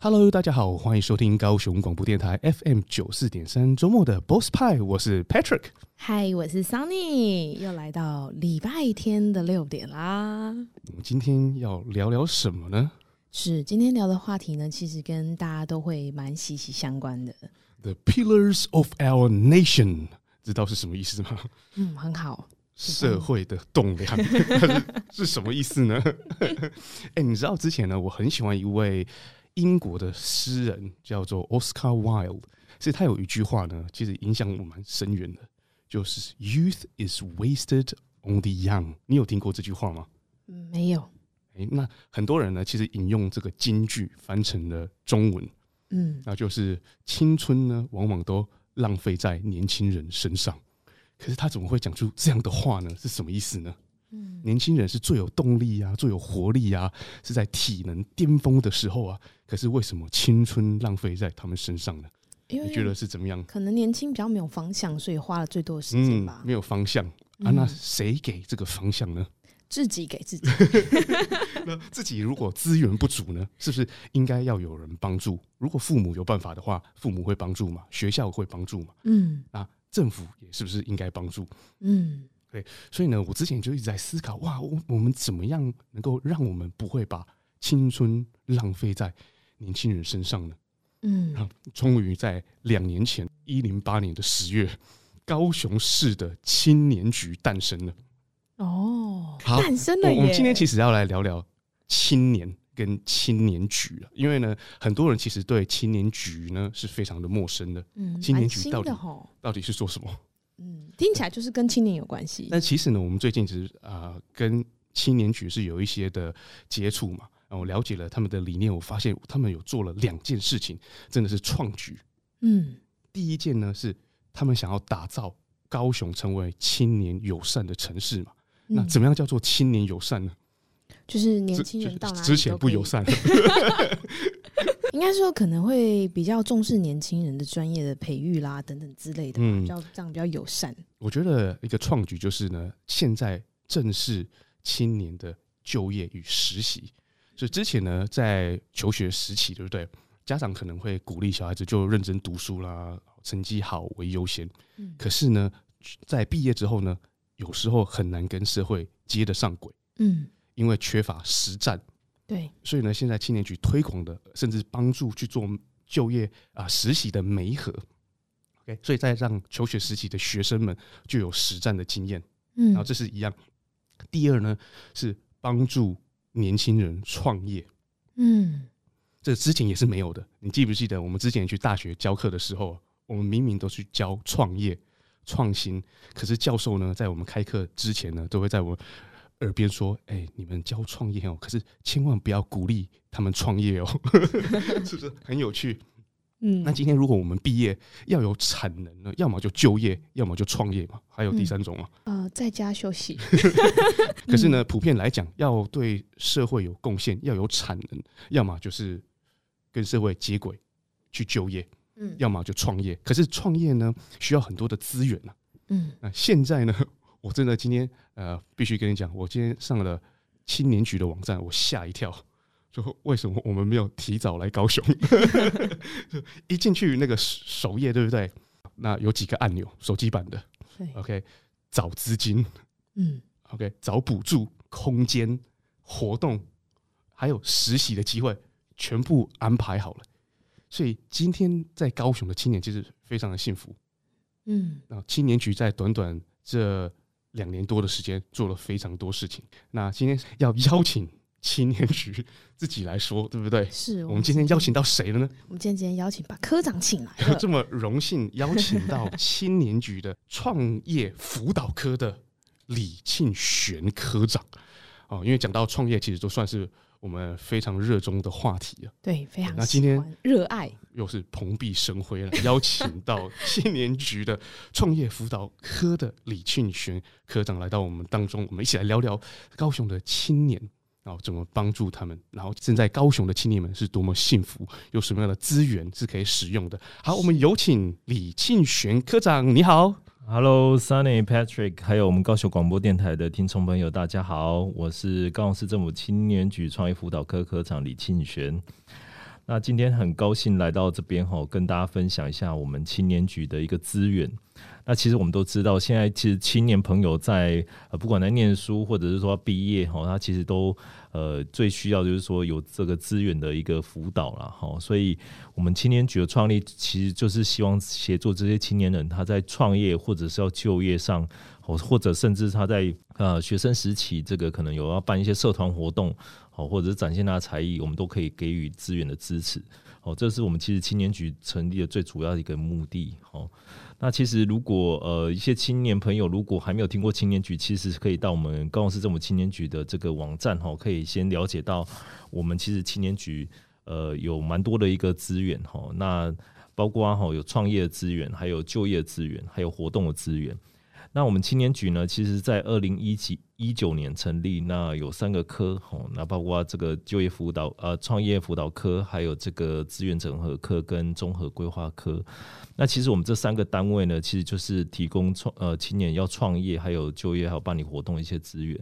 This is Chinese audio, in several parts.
Hello，大家好，欢迎收听高雄广播电台 FM 九四点三周末的 Boss 派，我是 Patrick。嗨，我是 Sunny，又来到礼拜天的六点啦。我们今天要聊聊什么呢？是今天聊的话题呢，其实跟大家都会蛮息息相关的。The pillars of our nation，知道是什么意思吗？嗯，很好。社会的栋梁 是什么意思呢？哎、欸，你知道之前呢，我很喜欢一位。英国的诗人叫做 Oscar Wilde，所以他有一句话呢，其实影响我蛮深远的，就是 “Youth is wasted on the young”。你有听过这句话吗？没有。哎、欸，那很多人呢，其实引用这个金句翻成了中文，嗯，那就是青春呢，往往都浪费在年轻人身上。可是他怎么会讲出这样的话呢？是什么意思呢？嗯，年轻人是最有动力啊，最有活力啊，是在体能巅峰的时候啊。可是为什么青春浪费在他们身上呢？因为你觉得是怎么样？可能年轻比较没有方向，所以花了最多的时间吧、嗯。没有方向啊？那谁给这个方向呢？自己给自己。那自己如果资源不足呢？是不是应该要有人帮助？如果父母有办法的话，父母会帮助嘛？学校会帮助嘛？嗯，那政府也是不是应该帮助？嗯。对，所以呢，我之前就一直在思考，哇，我我们怎么样能够让我们不会把青春浪费在年轻人身上呢？嗯，终于在两年前，一零八年的十月，高雄市的青年局诞生了。哦，好，诞生了耶！我们今天其实要来聊聊青年跟青年局了，因为呢，很多人其实对青年局呢是非常的陌生的。嗯，青年局到底到底是做什么？嗯，听起来就是跟青年有关系。但其实呢，我们最近其实啊、呃，跟青年局是有一些的接触嘛。然后我了解了他们的理念，我发现他们有做了两件事情，真的是创举。嗯，第一件呢是他们想要打造高雄成为青年友善的城市嘛。嗯、那怎么样叫做青年友善呢？就是年轻人到哪之前不友善。应该说可能会比较重视年轻人的专业的培育啦，等等之类的，嗯，比较这样比较友善。我觉得一个创举就是呢，现在正是青年的就业与实习。所以之前呢，在求学时期，对不对？家长可能会鼓励小孩子就认真读书啦，成绩好为优先。嗯，可是呢，在毕业之后呢，有时候很难跟社会接得上轨。嗯，因为缺乏实战。对，所以呢，现在青年局推广的，甚至帮助去做就业啊实习的媒合，OK，所以再让求学实习的学生们就有实战的经验，嗯，然后这是一样。第二呢，是帮助年轻人创业，嗯，这之前也是没有的。你记不记得我们之前去大学教课的时候，我们明明都去教创业、创新，可是教授呢，在我们开课之前呢，都会在我们。耳边说：“哎、欸，你们教创业哦，可是千万不要鼓励他们创业哦，是不是很有趣？嗯，那今天如果我们毕业要有产能呢，要么就就业，要么就创业嘛，还有第三种啊？嗯、呃，在家休息。可是呢，普遍来讲，要对社会有贡献，要有产能，要么就是跟社会接轨去就业，嗯，要么就创业。可是创业呢，需要很多的资源啊，嗯，那现在呢？”我真的今天呃，必须跟你讲，我今天上了青年局的网站，我吓一跳，说为什么我们没有提早来高雄？一进去那个首页，对不对？那有几个按钮，手机版的，OK，找资金，嗯，OK，找补助、空间、活动，还有实习的机会，全部安排好了。所以今天在高雄的青年其实非常的幸福，嗯，那青年局在短短这两年多的时间做了非常多事情。那今天要邀请青年局自己来说，对不对？是我们今天邀请到谁了呢？我们今天今天邀请把科长请来了，这么荣幸邀请到青年局的创业辅导科的李庆玄科长。哦，因为讲到创业，其实都算是我们非常热衷的话题啊。对，非常。那今天热爱又是蓬荜生辉了，邀请到青年局的创业辅导科的李庆璇科长来到我们当中，我们一起来聊聊高雄的青年。然后怎么帮助他们？然后正在高雄的青年们是多么幸福，有什么样的资源是可以使用的？好，我们有请李庆璇科长，你好，Hello，Sunny Patrick，还有我们高雄广播电台的听众朋友，大家好，我是高雄市政府青年局创业辅导科科长李庆璇。那今天很高兴来到这边哈，跟大家分享一下我们青年局的一个资源。那其实我们都知道，现在其实青年朋友在呃，不管在念书或者是说毕业哈，他其实都呃最需要就是说有这个资源的一个辅导了哈。所以，我们青年局的创立其实就是希望协助这些青年人他在创业或者是要就业上，或者甚至他在呃学生时期这个可能有要办一些社团活动。哦，或者是展现他的才艺，我们都可以给予资源的支持。哦，这是我们其实青年局成立的最主要的一个目的。哦，那其实如果呃一些青年朋友如果还没有听过青年局，其实可以到我们高雄市政府青年局的这个网站哈，可以先了解到我们其实青年局呃有蛮多的一个资源哈。那包括哈有创业资源，还有就业资源，还有活动的资源。那我们青年局呢，其实在二零一七一九年成立，那有三个科，吼，那包括这个就业辅导、呃创业辅导科，还有这个资源整合科跟综合规划科。那其实我们这三个单位呢，其实就是提供创呃青年要创业，还有就业，还有办理活动一些资源。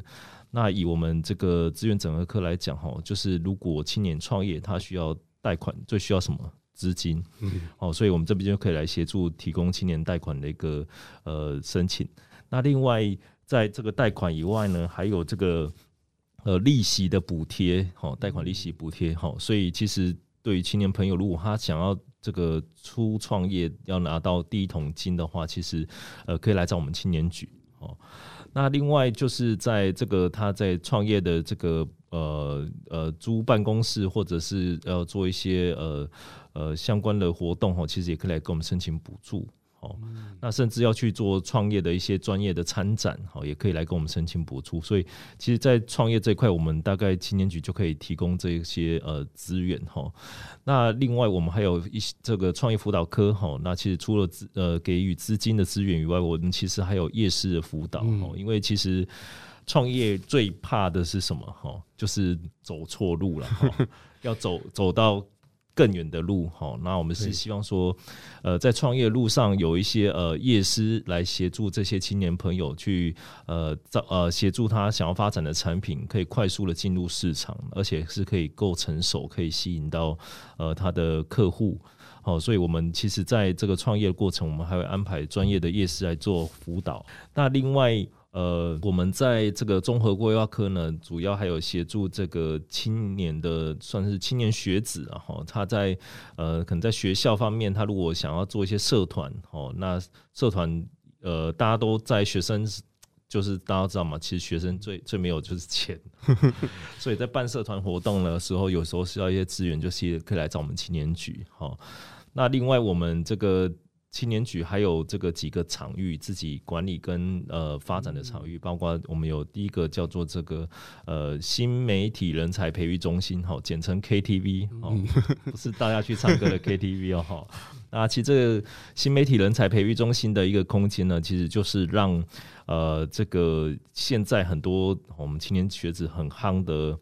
那以我们这个资源整合科来讲，吼，就是如果青年创业，他需要贷款，最需要什么？资金，嗯，哦，所以我们这边就可以来协助提供青年贷款的一个呃申请。那另外，在这个贷款以外呢，还有这个呃利息的补贴，哦，贷款利息补贴，哦。所以其实对于青年朋友，如果他想要这个初创业要拿到第一桶金的话，其实呃可以来找我们青年局，哦。那另外就是在这个他在创业的这个呃呃租办公室，或者是要做一些呃。呃，相关的活动哈，其实也可以来跟我们申请补助，哦，那甚至要去做创业的一些专业的参展，好，也可以来跟我们申请补助。所以，其实，在创业这一块，我们大概青年局就可以提供这些呃资源，哈。那另外，我们还有一些这个创业辅导科，哈。那其实除了资呃给予资金的资源以外，我们其实还有夜市的辅导，哈。因为其实创业最怕的是什么？哈，就是走错路了，哈，要走走到。更远的路，哈，那我们是希望说，呃，在创业路上有一些呃业师来协助这些青年朋友去呃找呃协助他想要发展的产品可以快速的进入市场，而且是可以够成熟，可以吸引到呃他的客户，好，所以我们其实在这个创业的过程，我们还会安排专业的业师来做辅导。那另外。呃，我们在这个综合规划科呢，主要还有协助这个青年的，算是青年学子啊，哈，他在呃，可能在学校方面，他如果想要做一些社团，哦，那社团呃，大家都在学生，就是大家知道嘛，其实学生最最没有就是钱，所以在办社团活动的时候，有时候需要一些资源，就是可以来找我们青年局，哈。那另外我们这个。青年局还有这个几个场域自己管理跟呃发展的场域，包括我们有第一个叫做这个呃新媒体人才培育中心，哈，简称 KTV，哦，不是大家去唱歌的 KTV 哦，哈。那其实这个新媒体人才培育中心的一个空间呢，其实就是让呃这个现在很多我们青年学子很夯的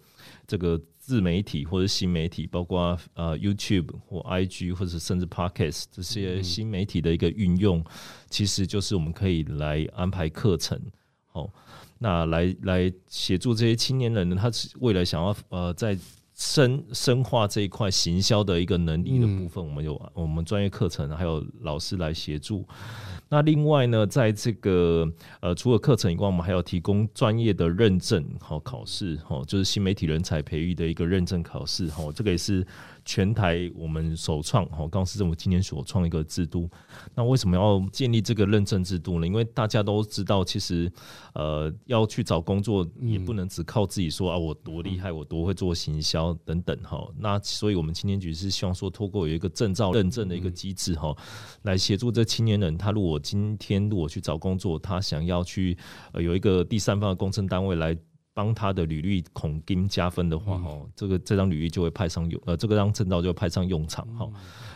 这个。自媒体或者新媒体，包括呃 YouTube 或 IG 或者甚至 Podcast 这些新媒体的一个运用，嗯、其实就是我们可以来安排课程，好，那来来协助这些青年人呢，他未来想要呃在深深化这一块行销的一个能力的部分，嗯、我们有我们专业课程还有老师来协助。那另外呢，在这个呃，除了课程以外，我们还要提供专业的认证和考试，哈，就是新媒体人才培育的一个认证考试，哈，这个也是。全台我们首创哈，高雄市政府今年所创一个制度。那为什么要建立这个认证制度呢？因为大家都知道，其实呃要去找工作，也不能只靠自己说啊，我多厉害，我多会做行销等等哈。那所以我们青年局是希望说，透过有一个证照认证的一个机制哈，来协助这青年人，他如果今天如果去找工作，他想要去呃有一个第三方的工程单位来。帮他的履历孔金加分的话，哦，这个这张履历就会派上用，呃，这个张证照就会派上用场，哈。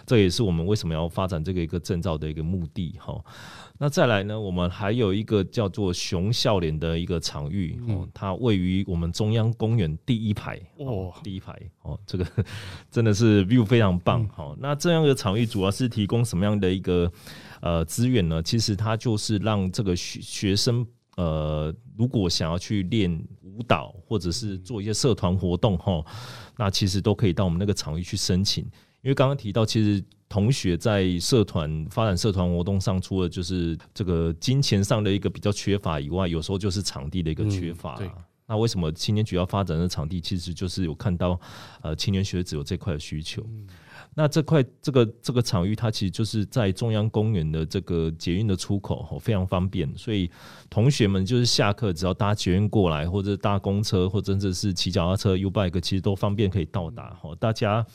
这也是我们为什么要发展这个一个证照的一个目的，哈。那再来呢，我们还有一个叫做熊笑脸的一个场域，哦，它位于我们中央公园第一排，哦，第一排，哦，这个 真的是 view 非常棒，好。那这样的场域主要是提供什么样的一个呃资源呢？其实它就是让这个学学生。呃，如果想要去练舞蹈，或者是做一些社团活动，哈，那其实都可以到我们那个场域去申请。因为刚刚提到，其实同学在社团发展社团活动上，除了就是这个金钱上的一个比较缺乏以外，有时候就是场地的一个缺乏。嗯，那为什么青年局要发展的场地？其实就是有看到，呃，青年学子有这块的需求。嗯那这块这个这个场域，它其实就是在中央公园的这个捷运的出口，非常方便。所以同学们就是下课只要搭捷运过来，或者搭公车，或者甚至是骑脚踏车、U-bike，其实都方便可以到达。哈，大家。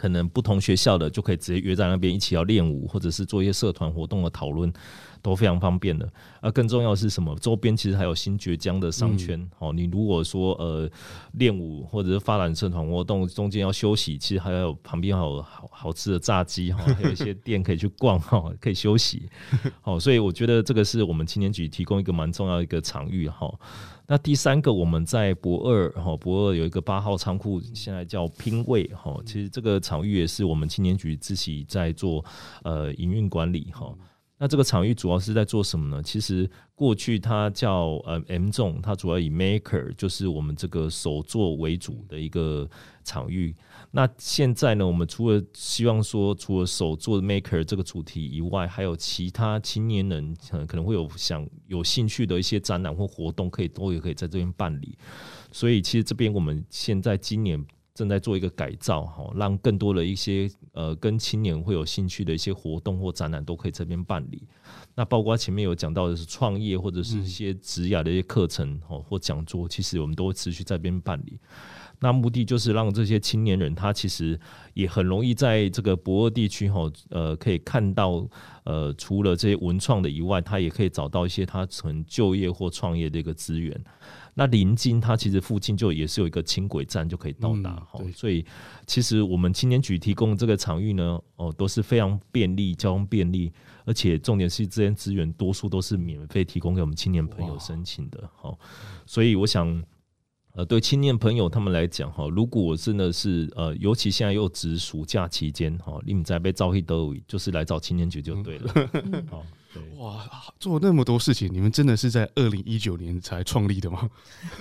可能不同学校的就可以直接约在那边一起要练舞，或者是做一些社团活动的讨论，都非常方便的。而更重要的是什么？周边其实还有新崛江的商圈。哦、嗯，你如果说呃练舞或者是发展社团活动，中间要休息，其实还有旁边还有好好吃的炸鸡哈，还有一些店可以去逛哈，可以休息。好，所以我觉得这个是我们青年局提供一个蛮重要的一个场域哈。那第三个，我们在博二哈，博二有一个八号仓库，现在叫拼位哈。其实这个场域也是我们青年局自己在做呃营运管理哈。那这个场域主要是在做什么呢？其实过去它叫呃 M 众，它主要以 Maker 就是我们这个手作为主的一个场域。那现在呢，我们除了希望说，除了手做的 maker 这个主题以外，还有其他青年人可能会有想有兴趣的一些展览或活动，可以都也可以在这边办理。所以，其实这边我们现在今年正在做一个改造，哈，让更多的一些呃跟青年会有兴趣的一些活动或展览都可以这边办理。那包括前面有讲到的是创业或者是一些职涯的一些课程，哦或讲座，其实我们都会持续在边办理。那目的就是让这些青年人，他其实也很容易在这个博尔地区哈，呃，可以看到，呃，除了这些文创的以外，他也可以找到一些他从就业或创业的一个资源。那临近他其实附近就也是有一个轻轨站就可以到达哈、嗯，所以其实我们青年局提供这个场域呢，哦，都是非常便利，交通便利，而且重点是这些资源多数都是免费提供给我们青年朋友申请的，好，所以我想。呃，对青年朋友他们来讲哈，如果真的是呃，尤其现在又值暑假期间哈，你们在被召回都就是来找青年局就对了。嗯、好，对哇，做那么多事情，你们真的是在二零一九年才创立的吗？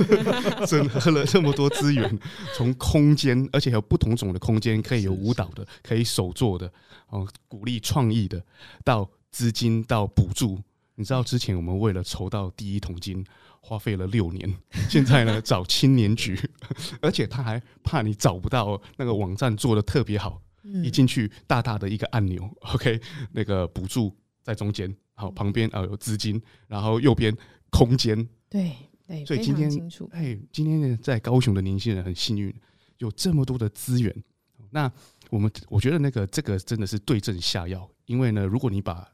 整合了这么多资源，从空间，而且还有不同种的空间，可以有舞蹈的，可以手做的，哦，鼓励创意的，到资金到补助。你知道之前我们为了筹到第一桶金。花费了六年，现在呢找青年局，而且他还怕你找不到那个网站做的特别好，一进去大大的一个按钮，OK，那个补助在中间，好旁边啊有资金，然后右边空间，对对，所以今天哎，今天呢在高雄的年轻人很幸运，有这么多的资源，那我们我觉得那个这个真的是对症下药，因为呢，如果你把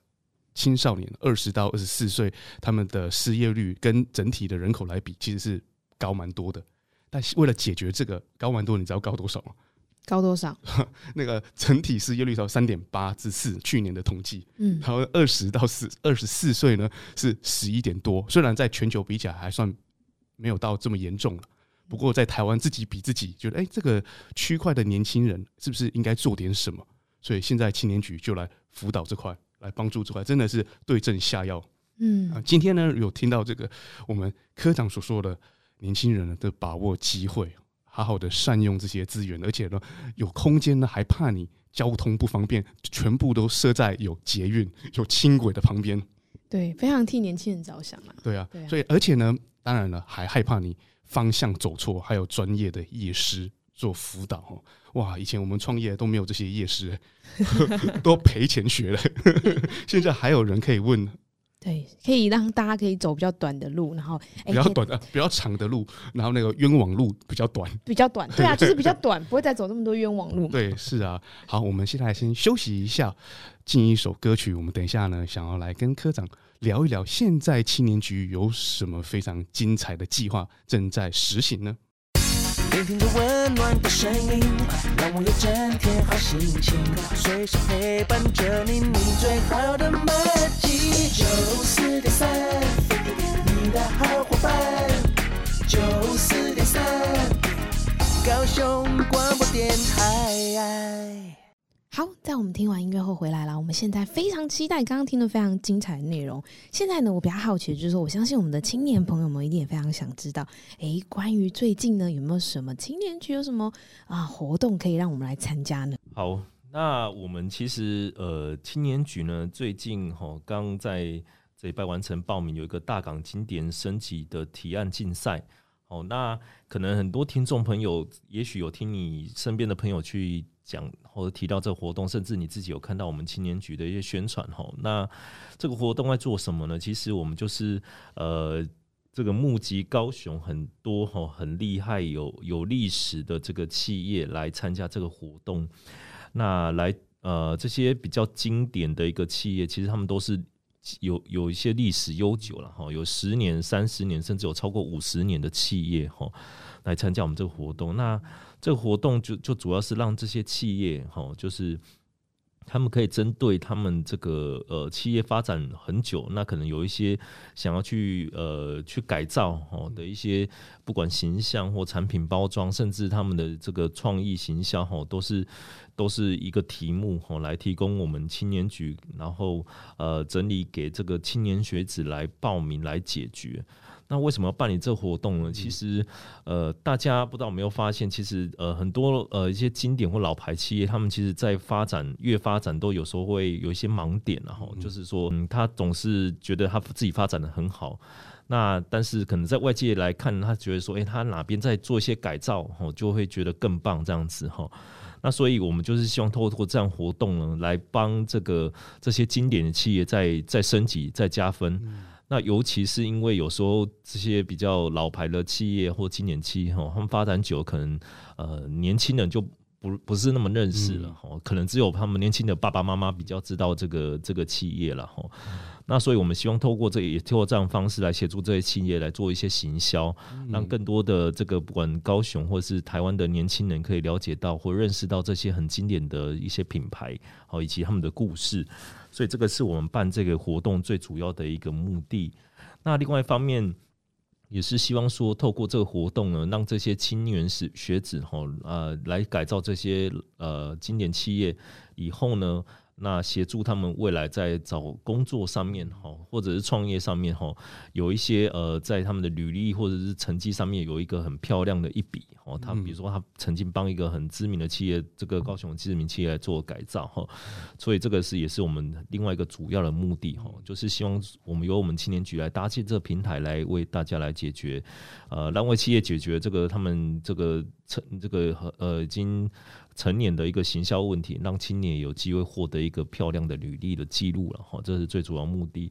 青少年二十到二十四岁，他们的失业率跟整体的人口来比，其实是高蛮多的。但为了解决这个高蛮多，你知道高多少吗？高多少？那个整体失业率到三点八至四，去年的统计。嗯，然后二十到四二十四岁呢是十一点多。虽然在全球比起来还算没有到这么严重了，不过在台湾自己比自己，觉得哎，这个区块的年轻人是不是应该做点什么？所以现在青年局就来辅导这块。来帮助之外，真的是对症下药。嗯啊，今天呢有听到这个我们科长所说的，年轻人呢的把握机会，好好的善用这些资源，而且呢有空间呢还怕你交通不方便，全部都设在有捷运、有轻轨的旁边。对，非常替年轻人着想啊。对啊，对啊，所以而且呢，当然了，还害怕你方向走错，还有专业的夜师做辅导哦。哇，以前我们创业都没有这些业师，都赔钱学了，现在还有人可以问对，可以让大家可以走比较短的路，然后、欸、比较短的、比较长的路，然后那个冤枉路比较短，比较短，对啊，就是比较短，不会再走那么多冤枉路。对，是啊。好，我们现在先休息一下，进一首歌曲。我们等一下呢，想要来跟科长聊一聊，现在青年局有什么非常精彩的计划正在实行呢？聆听着温暖的声音，让我有整天好心情，随时陪伴着你，你最好的麦吉。九四点三，你的好伙伴。九四点三，高雄广播电台。好，在我们听完音乐后回来了。我们现在非常期待刚刚听的非常精彩的内容。现在呢，我比较好奇的就是说，我相信我们的青年朋友们一定也非常想知道，哎，关于最近呢，有没有什么青年局有什么啊活动可以让我们来参加呢？好，那我们其实呃，青年局呢，最近哈刚在这礼拜完成报名，有一个大港经典升级的提案竞赛。好，那可能很多听众朋友也许有听你身边的朋友去。讲或者提到这个活动，甚至你自己有看到我们青年局的一些宣传哈。那这个活动在做什么呢？其实我们就是呃，这个募集高雄很多哈很厉害有有历史的这个企业来参加这个活动。那来呃这些比较经典的一个企业，其实他们都是有有一些历史悠久了哈，有十年、三十年，甚至有超过五十年的企业哈，来参加我们这个活动。那这个活动就就主要是让这些企业哈，就是他们可以针对他们这个呃企业发展很久，那可能有一些想要去呃去改造哈的一些，不管形象或产品包装，甚至他们的这个创意行销哈，都是都是一个题目哈，来提供我们青年局，然后呃整理给这个青年学子来报名来解决。那为什么要办理这个活动呢？其实，呃，大家不知道有没有发现，其实呃很多呃一些经典或老牌企业，他们其实在发展越发展都有时候会有一些盲点，然后就是说，嗯，他总是觉得他自己发展的很好，那但是可能在外界来看，他觉得说，诶，他哪边在做一些改造，哦，就会觉得更棒这样子，哈。那所以我们就是希望透过这样活动呢，来帮这个这些经典的企业再再升级、再加分。那尤其是因为有时候这些比较老牌的企业或经典企业哈，他们发展久，可能呃年轻人就不不是那么认识了哈，可能只有他们年轻的爸爸妈妈比较知道这个这个企业了哈。那所以我们希望透过这也透过这样方式来协助这些企业来做一些行销，让更多的这个不管高雄或是台湾的年轻人可以了解到或认识到这些很经典的一些品牌，好以及他们的故事。所以这个是我们办这个活动最主要的一个目的。那另外一方面，也是希望说，透过这个活动呢，让这些青年学学子哈，呃，来改造这些呃经典企业以后呢。那协助他们未来在找工作上面哈，或者是创业上面哈，有一些呃，在他们的履历或者是成绩上面有一个很漂亮的一笔哦。他比如说他曾经帮一个很知名的企业，这个高雄知名企业来做改造哈，所以这个是也是我们另外一个主要的目的哈，就是希望我们由我们青年局来搭建这个平台来为大家来解决，呃，让为企业解决这个他们这个成这个呃已经。成年的一个行销问题，让青年有机会获得一个漂亮的履历的记录了哈，这是最主要目的。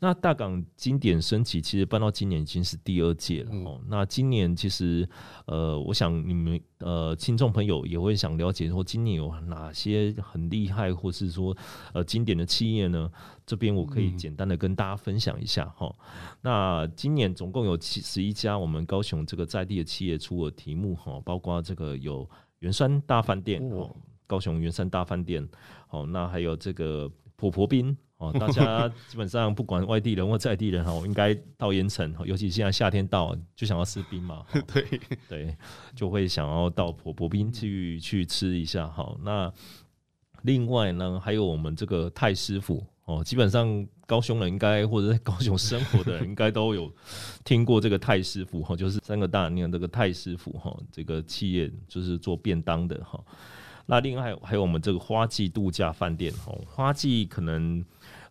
那大港经典升级其实搬到今年已经是第二届了哈。那今年其实呃，我想你们呃听众朋友也会想了解说，今年有哪些很厉害或是说呃经典的企业呢？这边我可以简单的跟大家分享一下哈。那今年总共有七十一家我们高雄这个在地的企业出了题目哈，包括这个有。圆山大饭店哦，高雄圆山大饭店，好，那还有这个婆婆冰哦，大家基本上不管外地人或在地人哈，应该到盐城，尤其现在夏天到，就想要吃冰嘛，对对，就会想要到婆婆冰去去吃一下哈。那另外呢，还有我们这个太师傅。哦，基本上高雄人应该或者在高雄生活的人应该都有听过这个太师傅哈，就是三个大念这个太师傅哈，这个企业就是做便当的哈。那另外还有还有我们这个花季度假饭店哈，花季可能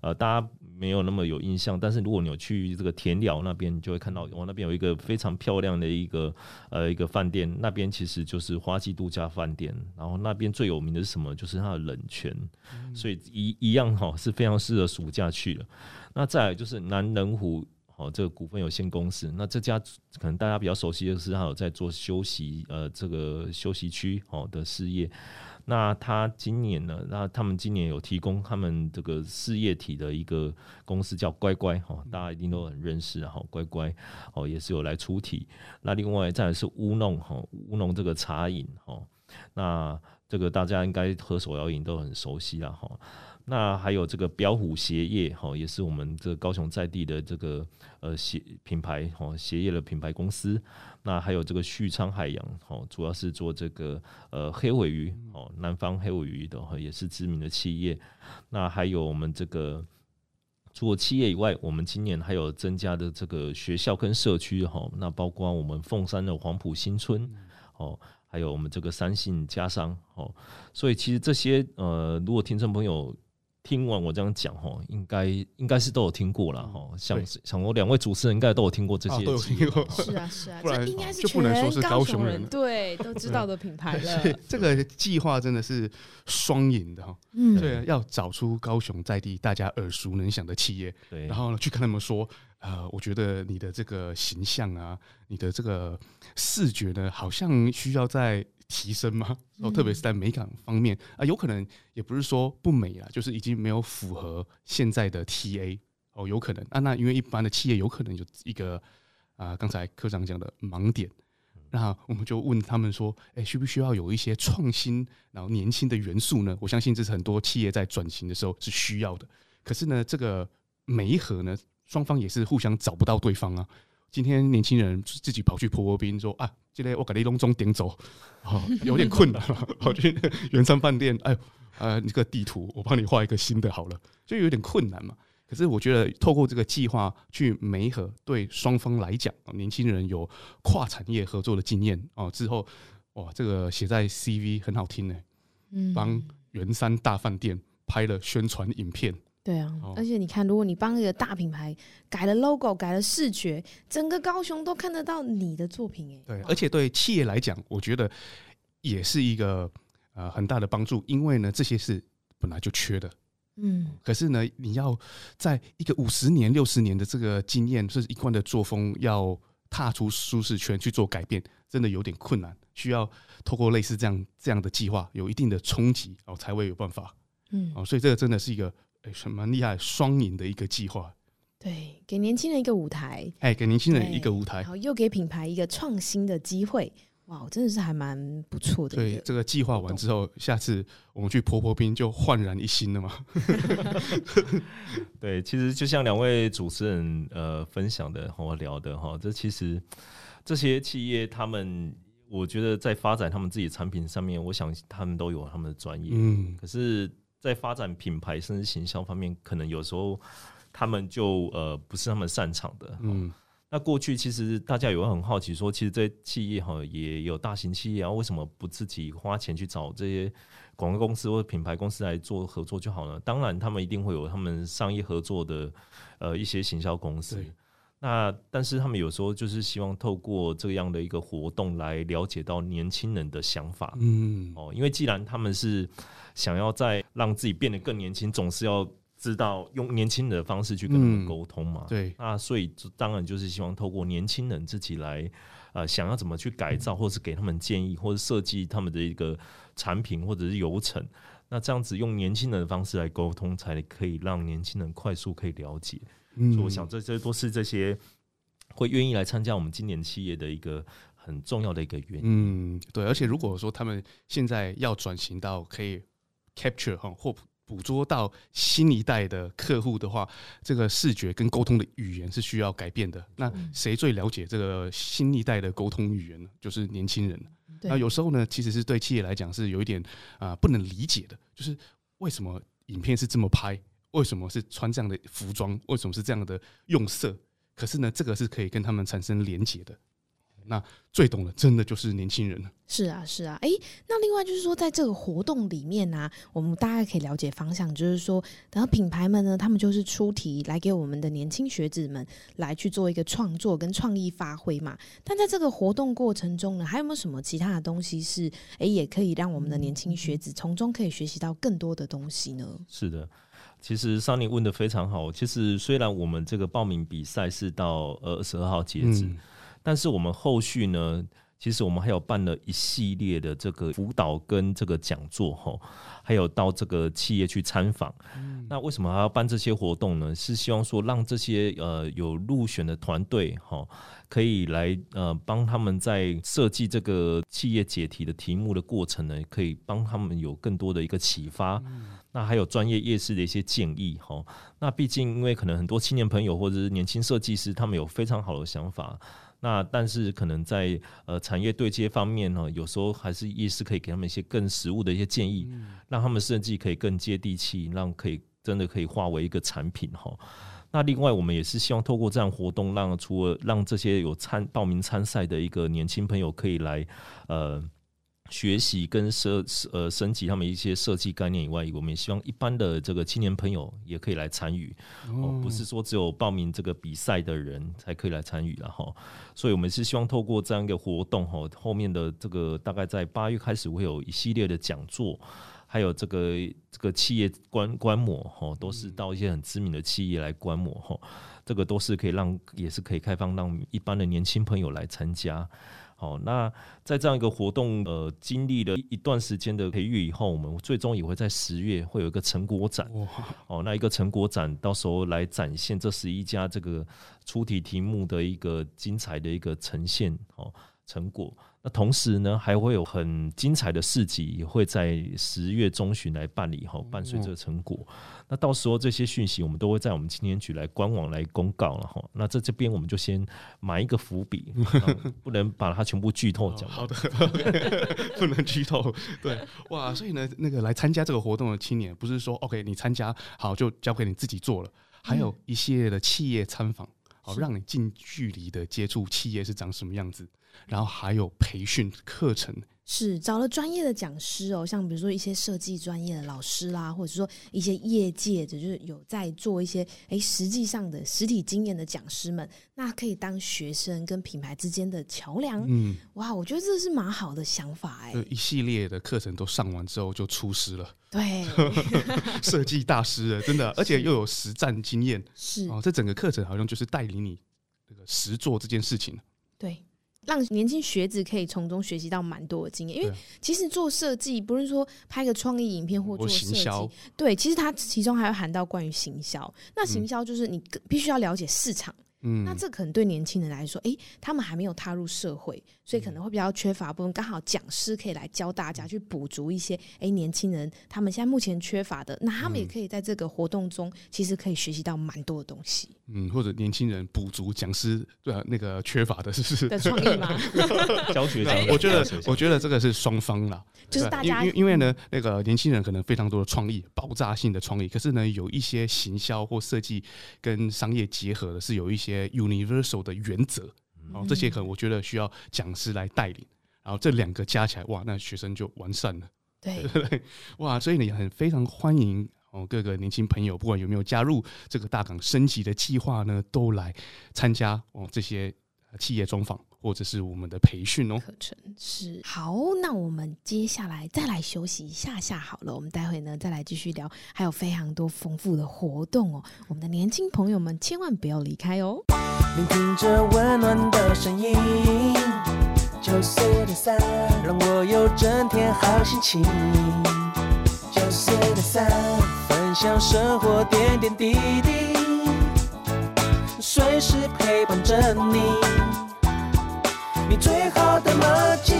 呃大家没有那么有印象，但是如果你有去这个田寮那边，你就会看到，我那边有一个非常漂亮的一个呃一个饭店，那边其实就是花季度假饭店。然后那边最有名的是什么？就是它的冷泉，嗯、所以一一样哈是非常适合暑假去的。那再来就是南仁湖哦，这个股份有限公司，那这家可能大家比较熟悉的是，它有在做休息呃这个休息区哦的事业。那他今年呢？那他们今年有提供他们这个事业体的一个公司叫乖乖哈，大家一定都很认识哈，乖乖哦也是有来出题。那另外再来是乌弄哈，乌弄这个茶饮哈，那这个大家应该喝手摇饮都很熟悉了哈。那还有这个标虎鞋业哈，也是我们这个高雄在地的这个呃鞋品牌哈，鞋业的品牌公司。那还有这个旭昌海洋哦，主要是做这个呃黑尾鱼哦，南方黑尾鱼的也是知名的企业。那还有我们这个除了企业以外，我们今年还有增加的这个学校跟社区哈，那包括我们凤山的黄埔新村哦，还有我们这个三信家商哦，所以其实这些呃，如果听众朋友。听完我这样讲哈，应该应该是都有听过了哈。像像我两位主持人应该都有听过这些，都有听过。是啊是啊，不然这应该是就不能说是高雄人，对，都知道的品牌了。这个计划真的是双赢的哈。嗯，对，要找出高雄在地大家耳熟能详的企业，对，然后呢去跟他们说，呃，我觉得你的这个形象啊，你的这个视觉呢，好像需要在。提升吗？哦，特别是在美感方面啊，有可能也不是说不美啦，就是已经没有符合现在的 TA 哦，有可能啊。那因为一般的企业有可能有一个啊，刚才科长讲的盲点，那我们就问他们说，哎，需不需要有一些创新，然后年轻的元素呢？我相信这是很多企业在转型的时候是需要的。可是呢，这个媒合呢，双方也是互相找不到对方啊。今天年轻人自己跑去破破冰说啊。今天我给你隆中点走，哦，有点困难了。跑去圆山饭店，哎，呃，那个地图我帮你画一个新的好了，就有点困难嘛。可是我觉得透过这个计划去媒合，对双方来讲，年轻人有跨产业合作的经验哦。之后哇，这个写在 CV 很好听呢，嗯，帮圆山大饭店拍了宣传影片。对啊，而且你看，如果你帮一个大品牌改了 logo、改了视觉，整个高雄都看得到你的作品哎。对，而且对企业来讲，我觉得也是一个呃很大的帮助，因为呢，这些是本来就缺的。嗯，可是呢，你要在一个五十年、六十年的这个经验是一贯的作风，要踏出舒适圈去做改变，真的有点困难，需要透过类似这样这样的计划，有一定的冲击哦，才会有办法。嗯，哦，所以这个真的是一个。什么厉害双赢的一个计划？对，给年轻人一个舞台，哎，给年轻人一个舞台，然后又给品牌一个创新的机会，哇，真的是还蛮不错的。对，这个计划完之后，下次我们去婆婆冰就焕然一新了嘛。对，其实就像两位主持人呃分享的和我聊的哈，这其实这些企业他们，我觉得在发展他们自己的产品上面，我想他们都有他们的专业，嗯，可是。在发展品牌甚至行销方面，可能有时候他们就呃不是他们擅长的。嗯，那过去其实大家也会很好奇，说其实这些企业哈也有大型企业啊，为什么不自己花钱去找这些广告公司或者品牌公司来做合作就好了？当然，他们一定会有他们商业合作的呃一些行销公司。那但是他们有时候就是希望透过这样的一个活动来了解到年轻人的想法。嗯，哦，因为既然他们是。想要在让自己变得更年轻，总是要知道用年轻人的方式去跟他们沟通嘛。嗯、对，那所以当然就是希望透过年轻人自己来，呃，想要怎么去改造，或是给他们建议，或者设计他们的一个产品或者是流程。那这样子用年轻人的方式来沟通，才可以让年轻人快速可以了解。嗯，所以我想这这都是这些会愿意来参加我们今年企业的一个很重要的一个原因。嗯，对，而且如果说他们现在要转型到可以。capture 哈或捕捉到新一代的客户的话，这个视觉跟沟通的语言是需要改变的。那谁最了解这个新一代的沟通语言呢？就是年轻人。那有时候呢，其实是对企业来讲是有一点啊不能理解的，就是为什么影片是这么拍？为什么是穿这样的服装？为什么是这样的用色？可是呢，这个是可以跟他们产生连结的。那最懂的，真的就是年轻人了。是啊，是啊，哎，那另外就是说，在这个活动里面呢、啊，我们大概可以了解方向，就是说，然后品牌们呢，他们就是出题来给我们的年轻学子们来去做一个创作跟创意发挥嘛。但在这个活动过程中呢，还有没有什么其他的东西是，哎，也可以让我们的年轻学子从中可以学习到更多的东西呢？是的，其实桑尼问的非常好。其实虽然我们这个报名比赛是到二十二号截止，嗯、但是我们后续呢，其实我们还有办了一系列的这个辅导跟这个讲座哈，还有到这个企业去参访。嗯、那为什么还要办这些活动呢？是希望说让这些呃有入选的团队哈，可以来呃帮他们在设计这个企业解题的题目的过程呢，可以帮他们有更多的一个启发。嗯、那还有专业夜市的一些建议哈。那毕竟因为可能很多青年朋友或者是年轻设计师，他们有非常好的想法。那但是可能在呃产业对接方面呢，有时候还是也是可以给他们一些更实务的一些建议，让他们设计可以更接地气，让可以真的可以化为一个产品哈。那另外我们也是希望透过这样活动，让除了让这些有参报名参赛的一个年轻朋友可以来呃。学习跟设呃升级他们一些设计概念以外，我们也希望一般的这个青年朋友也可以来参与哦，不是说只有报名这个比赛的人才可以来参与了哈。所以我们是希望透过这样一个活动哈，后面的这个大概在八月开始会有一系列的讲座，还有这个这个企业观观摩哈，都是到一些很知名的企业来观摩哈，这个都是可以让也是可以开放让一般的年轻朋友来参加。好，那在这样一个活动，呃，经历了一段时间的培育以后，我们最终也会在十月会有一个成果展。哦，那一个成果展，到时候来展现这十一家这个出题题目的一个精彩的一个呈现，哦，成果。那同时呢，还会有很精彩的市集，也会在十月中旬来办理，哈，伴随这个成果。那到时候这些讯息，我们都会在我们青年局来官网来公告了，哈。那在这边我们就先埋一个伏笔，不能把它全部剧透讲。好的，okay, 不能剧透。对，哇，所以呢，那个来参加这个活动的青年，不是说 OK，你参加好就交给你自己做了，还有一系列的企业参访，好，让你近距离的接触企业是长什么样子。然后还有培训课程。是找了专业的讲师哦，像比如说一些设计专业的老师啦，或者说一些业界的，就是有在做一些哎实际上的实体经验的讲师们，那可以当学生跟品牌之间的桥梁。嗯，哇，我觉得这是蛮好的想法哎。一系列的课程都上完之后就出师了，对，设计大师了，真的，而且又有实战经验。是哦，这整个课程好像就是带领你这个实做这件事情。对。让年轻学子可以从中学习到蛮多的经验，因为其实做设计不是说拍个创意影片或做设计，对，其实它其中还要含到关于行销。那行销就是你必须要了解市场。嗯，那这可能对年轻人来说，哎、欸，他们还没有踏入社会，所以可能会比较缺乏部分。刚好讲师可以来教大家去补足一些，哎、欸，年轻人他们现在目前缺乏的，那他们也可以在这个活动中，其实可以学习到蛮多的东西。嗯，或者年轻人补足讲师对啊那个缺乏的，是不是？的创意吗？教学对，我觉得我觉得这个是双方啦，就是大家因为因为呢，那个年轻人可能非常多的创意，爆炸性的创意，可是呢，有一些行销或设计跟商业结合的，是有一些 universal。的原则，哦，这些可能我觉得需要讲师来带领，然后这两个加起来，哇，那学生就完善了，对，对，哇，所以你很非常欢迎哦，各个年轻朋友，不管有没有加入这个大港升级的计划呢，都来参加哦这些企业专访或者是我们的培训哦。课程是好，那我们接下来再来休息一下下好了，我们待会呢再来继续聊，还有非常多丰富的活动哦，我们的年轻朋友们千万不要离开哦。聆听着温暖的声音，九四点三，让我有整天好心情。九四点三，分享生活点点滴滴，随时陪伴着你，你最好的默契。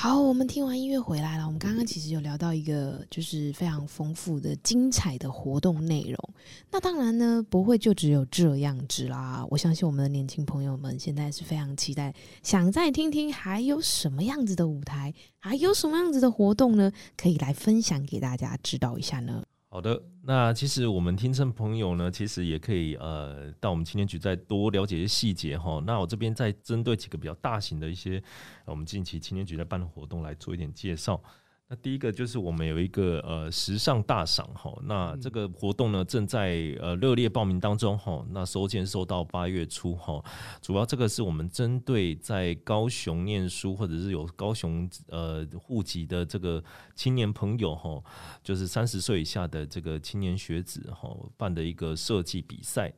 好，我们听完音乐回来了。我们刚刚其实有聊到一个，就是非常丰富的、精彩的活动内容。那当然呢，不会就只有这样子啦。我相信我们的年轻朋友们现在是非常期待，想再听听还有什么样子的舞台，还有什么样子的活动呢？可以来分享给大家知道一下呢？好的，那其实我们听众朋友呢，其实也可以呃到我们青年局再多了解一些细节哈。那我这边再针对几个比较大型的一些我们近期青年局在办的活动来做一点介绍。那第一个就是我们有一个呃时尚大赏哈，那这个活动呢正在呃热烈报名当中哈，那收件收到八月初哈，主要这个是我们针对在高雄念书或者是有高雄呃户籍的这个青年朋友哈，就是三十岁以下的这个青年学子哈办的一个设计比赛。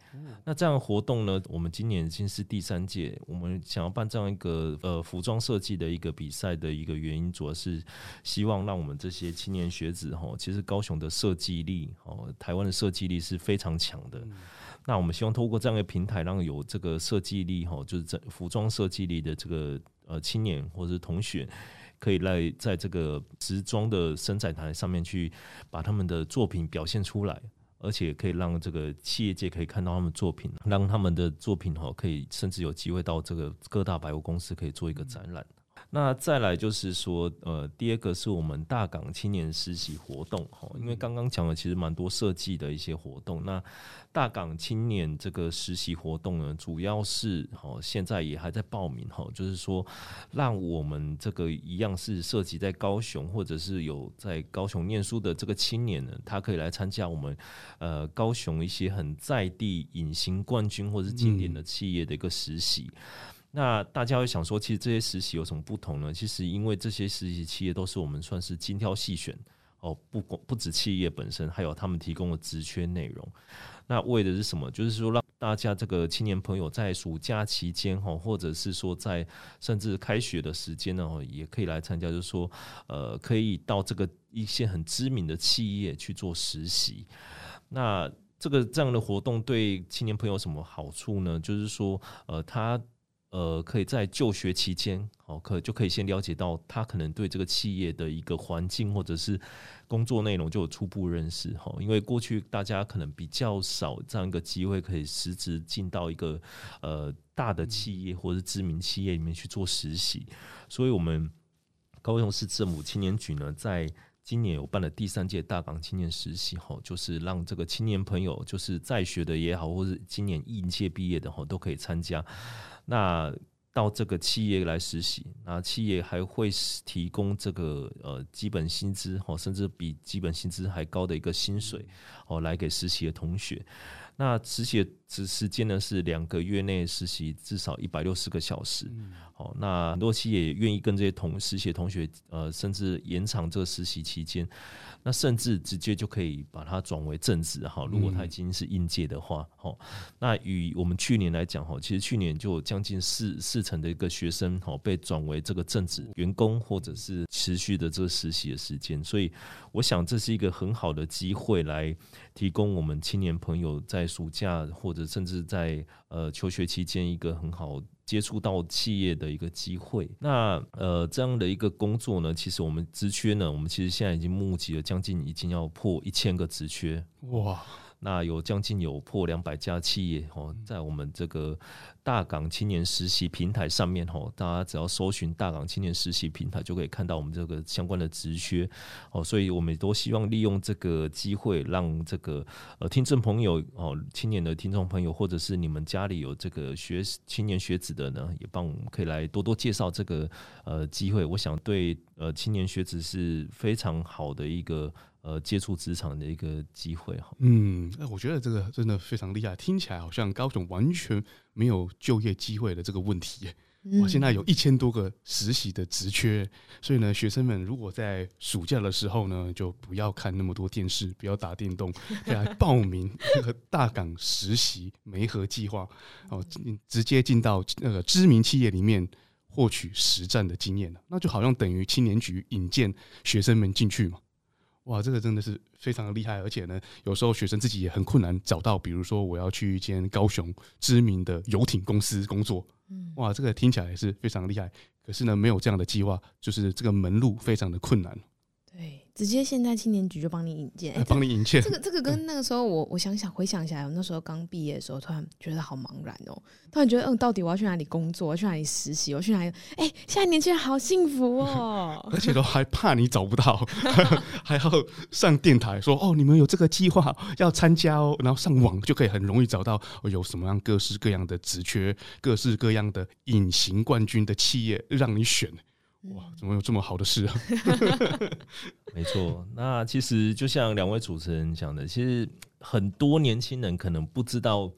那这样活动呢，我们今年已经是第三届，我们想要办这样一个呃服装设计的一个比赛的一个原因，主要是希望。让我们这些青年学子哈，其实高雄的设计力哦，台湾的设计力是非常强的。那我们希望透过这样一个平台，让有这个设计力哈，就是这服装设计力的这个呃青年或者是同学，可以来在这个时装的生产台上面去把他们的作品表现出来，而且可以让这个企业界可以看到他们作品，让他们的作品哈，可以甚至有机会到这个各大百货公司可以做一个展览。那再来就是说，呃，第二个是我们大港青年实习活动哈，因为刚刚讲的其实蛮多设计的一些活动。那大港青年这个实习活动呢，主要是哈，现在也还在报名哈，就是说，让我们这个一样是涉及在高雄或者是有在高雄念书的这个青年呢，他可以来参加我们呃高雄一些很在地隐形冠军或者是经典的企业的一个实习。嗯那大家会想说，其实这些实习有什么不同呢？其实因为这些实习企业都是我们算是精挑细选哦，不光不止企业本身，还有他们提供的职缺内容。那为的是什么？就是说让大家这个青年朋友在暑假期间哈，或者是说在甚至开学的时间呢，也可以来参加。就是说，呃，可以到这个一些很知名的企业去做实习。那这个这样的活动对青年朋友有什么好处呢？就是说，呃，他。呃，可以在就学期间，好，可就可以先了解到他可能对这个企业的一个环境或者是工作内容就有初步认识，哈，因为过去大家可能比较少这样一个机会可以实质进到一个呃大的企业或者知名企业里面去做实习，所以我们高雄市政府青年局呢，在今年有办了第三届大港青年实习，哈，就是让这个青年朋友，就是在学的也好，或者今年应届毕业的哈，都可以参加。那到这个企业来实习，那企业还会提供这个呃基本薪资哦，甚至比基本薪资还高的一个薪水哦，来给实习的同学。那实习的时时间呢是两个月内实习至少一百六十个小时。好，那很多企业也愿意跟这些同实习同学呃，甚至延长这个实习期间。那甚至直接就可以把它转为正职哈，如果他已经是应届的话，哈，那与我们去年来讲哈，其实去年就有将近四四成的一个学生哈被转为这个正职员工或者是持续的这个实习的时间，所以我想这是一个很好的机会来提供我们青年朋友在暑假或者甚至在呃求学期间一个很好。接触到企业的一个机会，那呃这样的一个工作呢，其实我们职缺呢，我们其实现在已经募集了将近已经要破一千个职缺，哇！那有将近有破两百家企业哦，在我们这个。大港青年实习平台上面哦，大家只要搜寻大港青年实习平台，就可以看到我们这个相关的职缺哦。所以我们都希望利用这个机会，让这个呃听众朋友哦，青年的听众朋友，或者是你们家里有这个学青年学子的呢，也帮我们可以来多多介绍这个呃机会。我想对呃青年学子是非常好的一个呃接触职场的一个机会哈。嗯，那我觉得这个真的非常厉害，听起来好像高雄完全。没有就业机会的这个问题，我现在有一千多个实习的职缺，所以呢，学生们如果在暑假的时候呢，就不要看那么多电视，不要打电动，可以来报名这个大港实习媒合计划哦，直接进到那个知名企业里面获取实战的经验，那就好像等于青年局引荐学生们进去嘛。哇，这个真的是非常的厉害，而且呢，有时候学生自己也很困难找到，比如说我要去一间高雄知名的游艇公司工作，嗯哇，这个听起来也是非常厉害。可是呢，没有这样的计划，就是这个门路非常的困难。对。直接现在青年局就帮你引荐，帮你引荐。这个这个 跟那个时候我我想想回想起来，我那时候刚毕业的时候，突然觉得好茫然哦，突然觉得嗯，到底我要去哪里工作？我要去哪里实习？我要去哪里？哎，现在年轻人好幸福哦，而且都还怕你找不到，还要上电台说哦，你们有这个计划要参加哦，然后上网就可以很容易找到有什么样各式各样的职缺，各式各样的隐形冠军的企业让你选。哇，怎么有这么好的事啊？没错，那其实就像两位主持人讲的，其实很多年轻人可能不知道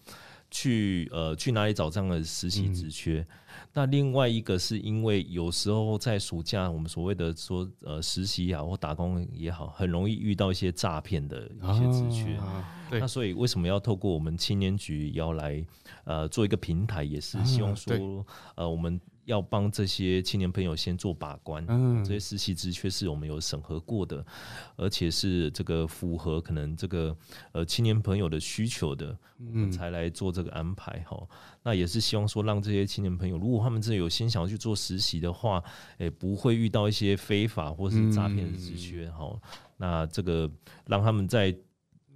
去呃去哪里找这样的实习职缺。嗯、那另外一个是因为有时候在暑假，我们所谓的说呃实习也好或打工也好，很容易遇到一些诈骗的一些职缺。啊、那所以为什么要透过我们青年局要来呃做一个平台，也是希望说、啊、呃我们。要帮这些青年朋友先做把关，嗯，这些实习职缺是我们有审核过的，而且是这个符合可能这个呃青年朋友的需求的，我们才来做这个安排哈。嗯、那也是希望说，让这些青年朋友，如果他们真的有心想要去做实习的话，诶，不会遇到一些非法或是诈骗的职缺哈。嗯、那这个让他们在。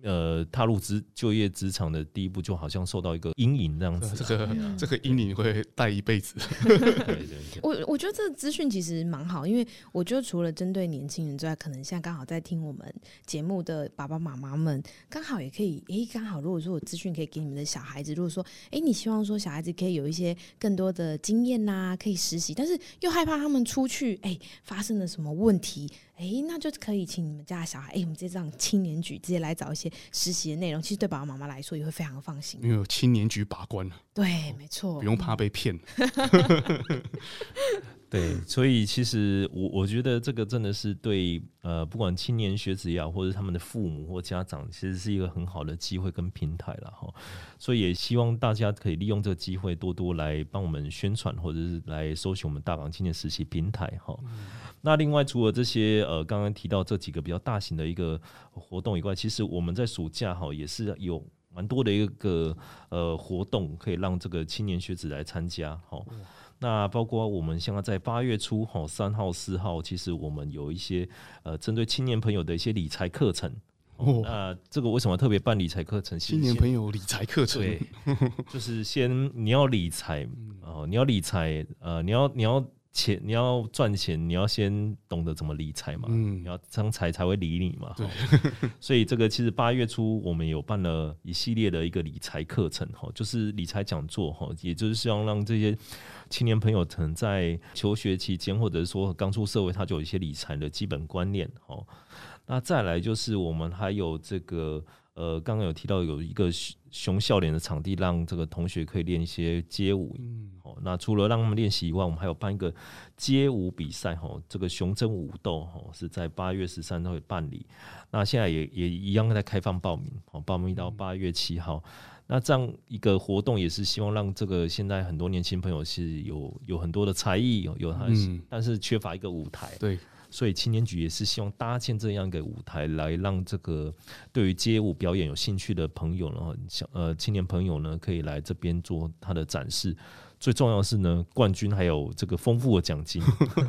呃，踏入职就业职场的第一步，就好像受到一个阴影这样子，这个这个阴影会带一辈子。对对对，我我觉得这个资讯其实蛮好，因为我觉得除了针对年轻人之外，可能现在刚好在听我们节目的爸爸妈妈们，刚好也可以，诶，刚好如果说我资讯可以给你们的小孩子，如果说，诶，你希望说小孩子可以有一些更多的经验呐、啊，可以实习，但是又害怕他们出去，诶，发生了什么问题。哎，那就可以请你们家的小孩，哎，我们直接让青年局直接来找一些实习的内容。其实对爸爸妈妈来说也会非常放心，因为有青年局把关。对，没错，不用怕被骗。对，所以其实我我觉得这个真的是对呃，不管青年学子也好，或者他们的父母或家长，其实是一个很好的机会跟平台了哈。所以也希望大家可以利用这个机会，多多来帮我们宣传，或者是来搜寻我们大港青年实习平台哈。嗯、那另外除了这些呃刚刚提到这几个比较大型的一个活动以外，其实我们在暑假哈也是有蛮多的一个呃活动，可以让这个青年学子来参加哈。那包括我们现在在八月初哈，三号、四号，其实我们有一些呃，针对青年朋友的一些理财课程。哦，那这个为什么特别办理财课程？青年朋友理财课程，对，就是先你要理财 哦，你要理财，呃，你要你要。钱你要赚钱，你要先懂得怎么理财嘛。嗯，你要这样财才会理你嘛。对，所以这个其实八月初我们有办了一系列的一个理财课程哈，就是理财讲座哈，也就是希望让这些青年朋友可能在求学期间或者是说刚出社会，他就有一些理财的基本观念哈。那再来就是我们还有这个。呃，刚刚有提到有一个熊笑脸的场地，让这个同学可以练一些街舞。嗯，哦，那除了让他们练习以外，我们还有办一个街舞比赛。哈，这个熊真武斗，哈，是在八月十三号会办理。那现在也也一样在开放报名，哦，报名到八月七号。嗯、那这样一个活动也是希望让这个现在很多年轻朋友是有有很多的才艺，有有他，嗯、但是缺乏一个舞台。对。所以青年局也是希望搭建这样一个舞台，来让这个对于街舞表演有兴趣的朋友呢，小呃青年朋友呢，可以来这边做他的展示。最重要的是呢，冠军还有这个丰富的奖金，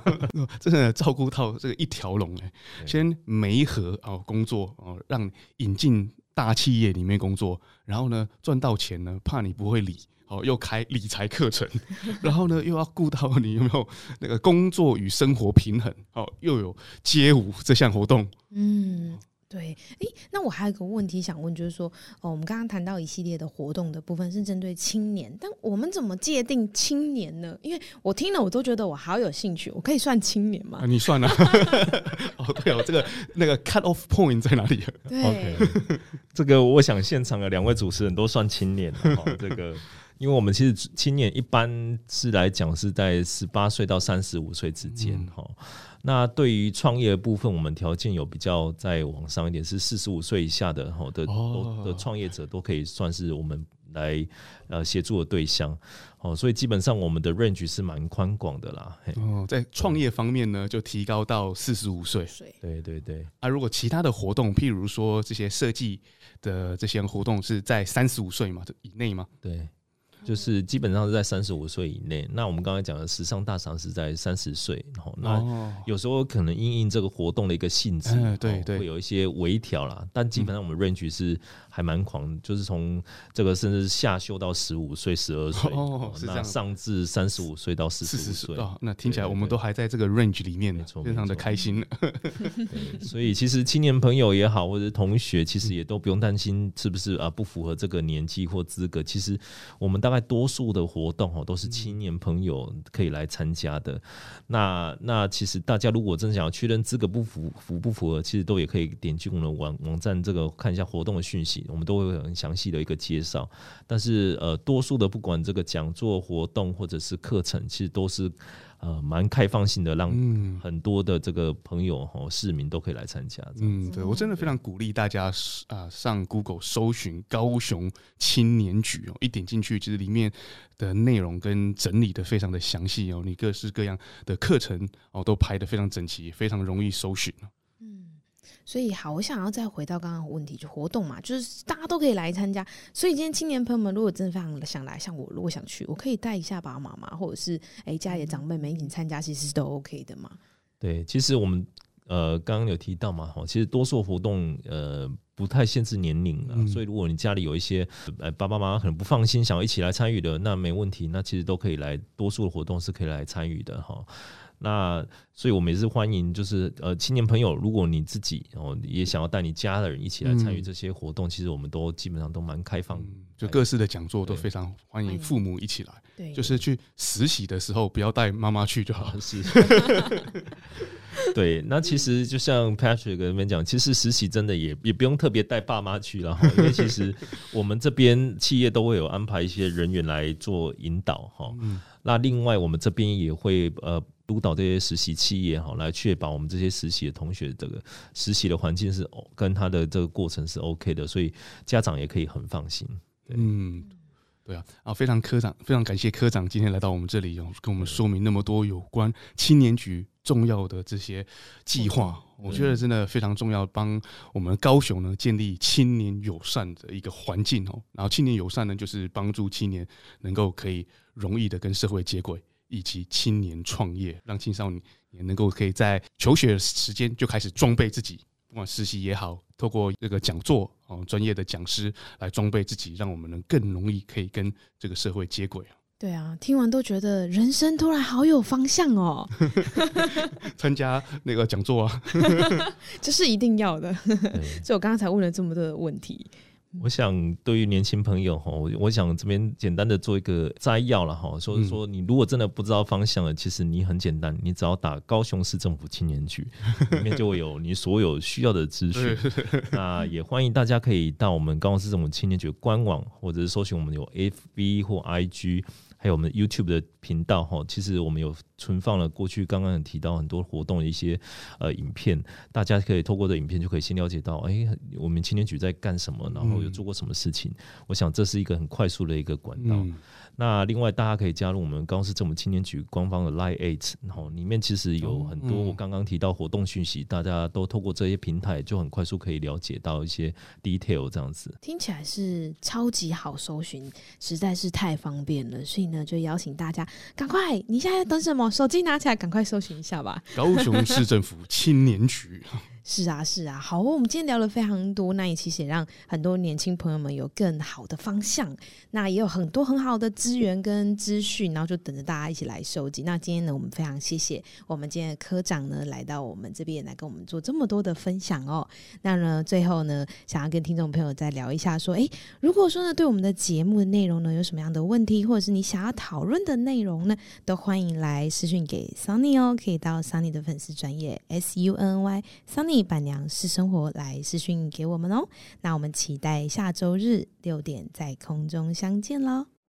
真的照顾到这个一条龙哎。先媒合哦工作哦，让引进大企业里面工作，然后呢赚到钱呢，怕你不会理。哦，又开理财课程，然后呢，又要顾到你有没有那个工作与生活平衡，哦，又有街舞这项活动，嗯。对，诶，那我还有一个问题想问，就是说，哦，我们刚刚谈到一系列的活动的部分是针对青年，但我们怎么界定青年呢？因为我听了，我都觉得我好有兴趣，我可以算青年吗？啊、你算啊？哦，对哦，这个那个 cut off point 在哪里？对，okay, 这个我想现场的两位主持人都算青年哦，这个，因为我们其实青年一般是来讲是在十八岁到三十五岁之间哈。嗯那对于创业的部分，我们条件有比较再往上一点，是四十五岁以下的哈的的创业者都可以算是我们来呃协助的对象哦，所以基本上我们的 range 是蛮宽广的啦。哦，在创业方面呢，就提高到四十五岁。对对对。啊，如果其他的活动，譬如说这些设计的这些活动是在三十五岁嘛以内吗？对。就是基本上是在三十五岁以内。那我们刚才讲的时尚大赏是在三十岁，然后那有时候可能因应这个活动的一个性质，哦、对对，会有一些微调啦。但基本上我们 range 是还蛮狂，就是从这个甚至下修到十五岁、十二岁，哦，是这样，那上至三十五岁到四十岁。哦，那听起来我们都还在这个 range 里面呢，非常的开心。所以其实青年朋友也好，或者同学，其实也都不用担心是不是啊不符合这个年纪或资格。其实我们大概多数的活动哦，都是青年朋友可以来参加的。那那其实大家如果真的想要确认资格不符符不符合，其实都也可以点击我们的网网站这个看一下活动的讯息，我们都会有很详细的一个介绍。但是呃，多数的不管这个讲座活动或者是课程，其实都是。呃，蛮开放性的，让很多的这个朋友哈、嗯、市民都可以来参加。嗯，对，我真的非常鼓励大家啊、呃，上 Google 搜寻高雄青年局哦，一点进去，其实里面的内容跟整理的非常的详细哦，你各式各样的课程哦都排得非常整齐，非常容易搜寻。所以好，我想要再回到刚刚的问题，就活动嘛，就是大家都可以来参加。所以今天青年朋友们，如果真的非常想来，像我如果想去，我可以带一下爸爸妈妈，或者是哎家里的长辈们一起参加，其实都 OK 的嘛。对，其实我们呃刚刚有提到嘛，哈，其实多数活动呃不太限制年龄了，嗯，所以如果你家里有一些呃爸爸妈妈可能不放心，想要一起来参与的，那没问题，那其实都可以来，多数的活动是可以来参与的哈。那所以，我们也是欢迎，就是呃，青年朋友，如果你自己哦也想要带你家的人一起来参与这些活动，嗯，其实我们都基本上都蛮开放，嗯，就各式的讲座都非常欢迎父母一起来。对，就是去实习的时候不要带妈妈去就好。是。对，那其实就像 Patrick 跟你们讲，其实实习真的也也不用特别带爸妈去了，因为其实我们这边企业都会有安排一些人员来做引导哈。嗯。那另外，我们这边也会呃。督导这些实习企业哈，来确保我们这些实习的同学这个实习的环境是跟他的这个过程是 OK 的，所以家长也可以很放心。嗯，对啊，啊，非常科长，非常感谢科长今天来到我们这里，跟我们说明那么多有关青年局重要的这些计划，我觉得真的非常重要，帮我们高雄呢建立青年友善的一个环境哦。然后青年友善呢，就是帮助青年能够可以容易的跟社会接轨。以及青年创业，让青少年也能够可以在求学的时间就开始装备自己，不管实习也好，透过这个讲座哦，专业的讲师来装备自己，让我们能更容易可以跟这个社会接轨。对啊，听完都觉得人生突然好有方向哦。参加那个讲座啊，这是一定要的。所以我刚刚才问了这么多的问题。我想，对于年轻朋友哈，我我想这边简单的做一个摘要了哈，所以说你如果真的不知道方向了，其实你很简单，你只要打高雄市政府青年局，里面就会有你所有需要的资讯。那也欢迎大家可以到我们高雄市政府青年局官网，或者是搜寻我们有 FB 或 IG。还有我们 YouTube 的频道哈，其实我们有存放了过去刚刚有提到很多活动的一些呃影片，大家可以透过这影片就可以先了解到，哎、欸，我们青年局在干什么，然后有做过什么事情。我想这是一个很快速的一个管道。那另外，大家可以加入我们高雄市政府青年局官方的 LINE@，然后里面其实有很多我刚刚提到活动讯息，大家都透过这些平台就很快速可以了解到一些 detail 这样子。听起来是超级好搜寻，实在是太方便了，所以呢，就邀请大家赶快，你现在等什么？手机拿起来，赶快搜寻一下吧。高雄市政府青年局。是啊，是啊，好，我们今天聊了非常多，那也其实也让很多年轻朋友们有更好的方向，那也有很多很好的资源跟资讯，然后就等着大家一起来收集。那今天呢，我们非常谢谢我们今天的科长呢来到我们这边来跟我们做这么多的分享哦。那呢，最后呢，想要跟听众朋友再聊一下，说，诶，如果说呢，对我们的节目的内容呢有什么样的问题，或者是你想要讨论的内容呢，都欢迎来私讯给 Sunny 哦，可以到 Sunny 的粉丝专业 S U N Y Sunny。板娘私生活来私讯给我们哦，那我们期待下周日六点在空中相见喽。